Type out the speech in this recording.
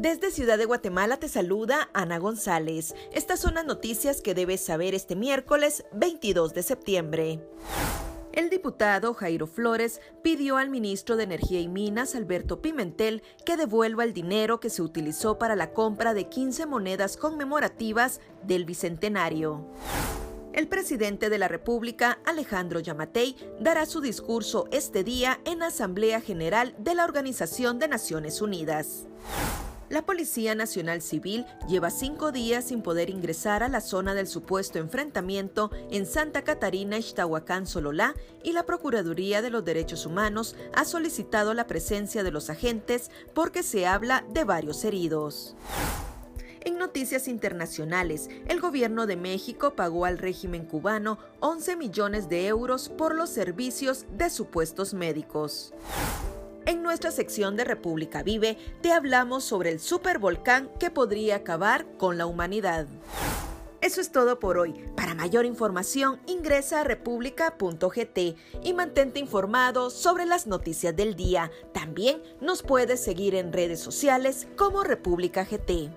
Desde Ciudad de Guatemala te saluda Ana González. Estas son las noticias que debes saber este miércoles 22 de septiembre. El diputado Jairo Flores pidió al ministro de Energía y Minas, Alberto Pimentel, que devuelva el dinero que se utilizó para la compra de 15 monedas conmemorativas del Bicentenario. El presidente de la República, Alejandro Yamatei, dará su discurso este día en Asamblea General de la Organización de Naciones Unidas. La Policía Nacional Civil lleva cinco días sin poder ingresar a la zona del supuesto enfrentamiento en Santa Catarina, Ixtahuacán, Sololá, y la Procuraduría de los Derechos Humanos ha solicitado la presencia de los agentes porque se habla de varios heridos. En noticias internacionales, el gobierno de México pagó al régimen cubano 11 millones de euros por los servicios de supuestos médicos. En nuestra sección de República Vive te hablamos sobre el supervolcán que podría acabar con la humanidad. Eso es todo por hoy. Para mayor información ingresa a república.gt y mantente informado sobre las noticias del día. También nos puedes seguir en redes sociales como República GT.